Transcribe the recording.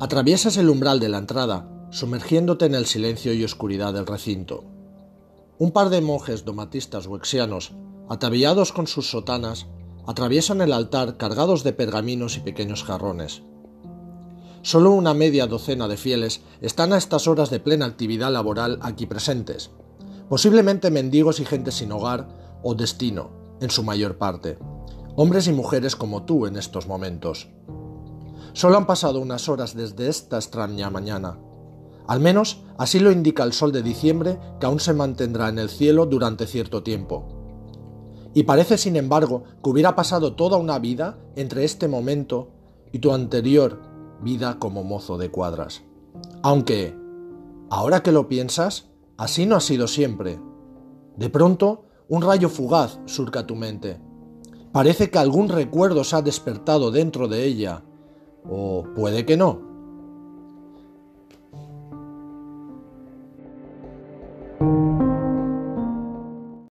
Atraviesas el umbral de la entrada, sumergiéndote en el silencio y oscuridad del recinto. Un par de monjes domatistas huexianos, ataviados con sus sotanas, atraviesan el altar cargados de pergaminos y pequeños jarrones. Solo una media docena de fieles están a estas horas de plena actividad laboral aquí presentes, posiblemente mendigos y gente sin hogar o destino, en su mayor parte, hombres y mujeres como tú en estos momentos. Solo han pasado unas horas desde esta extraña mañana, al menos así lo indica el sol de diciembre que aún se mantendrá en el cielo durante cierto tiempo. Y parece, sin embargo, que hubiera pasado toda una vida entre este momento y tu anterior vida como mozo de cuadras. Aunque, ahora que lo piensas, así no ha sido siempre. De pronto, un rayo fugaz surca tu mente. Parece que algún recuerdo se ha despertado dentro de ella. O puede que no.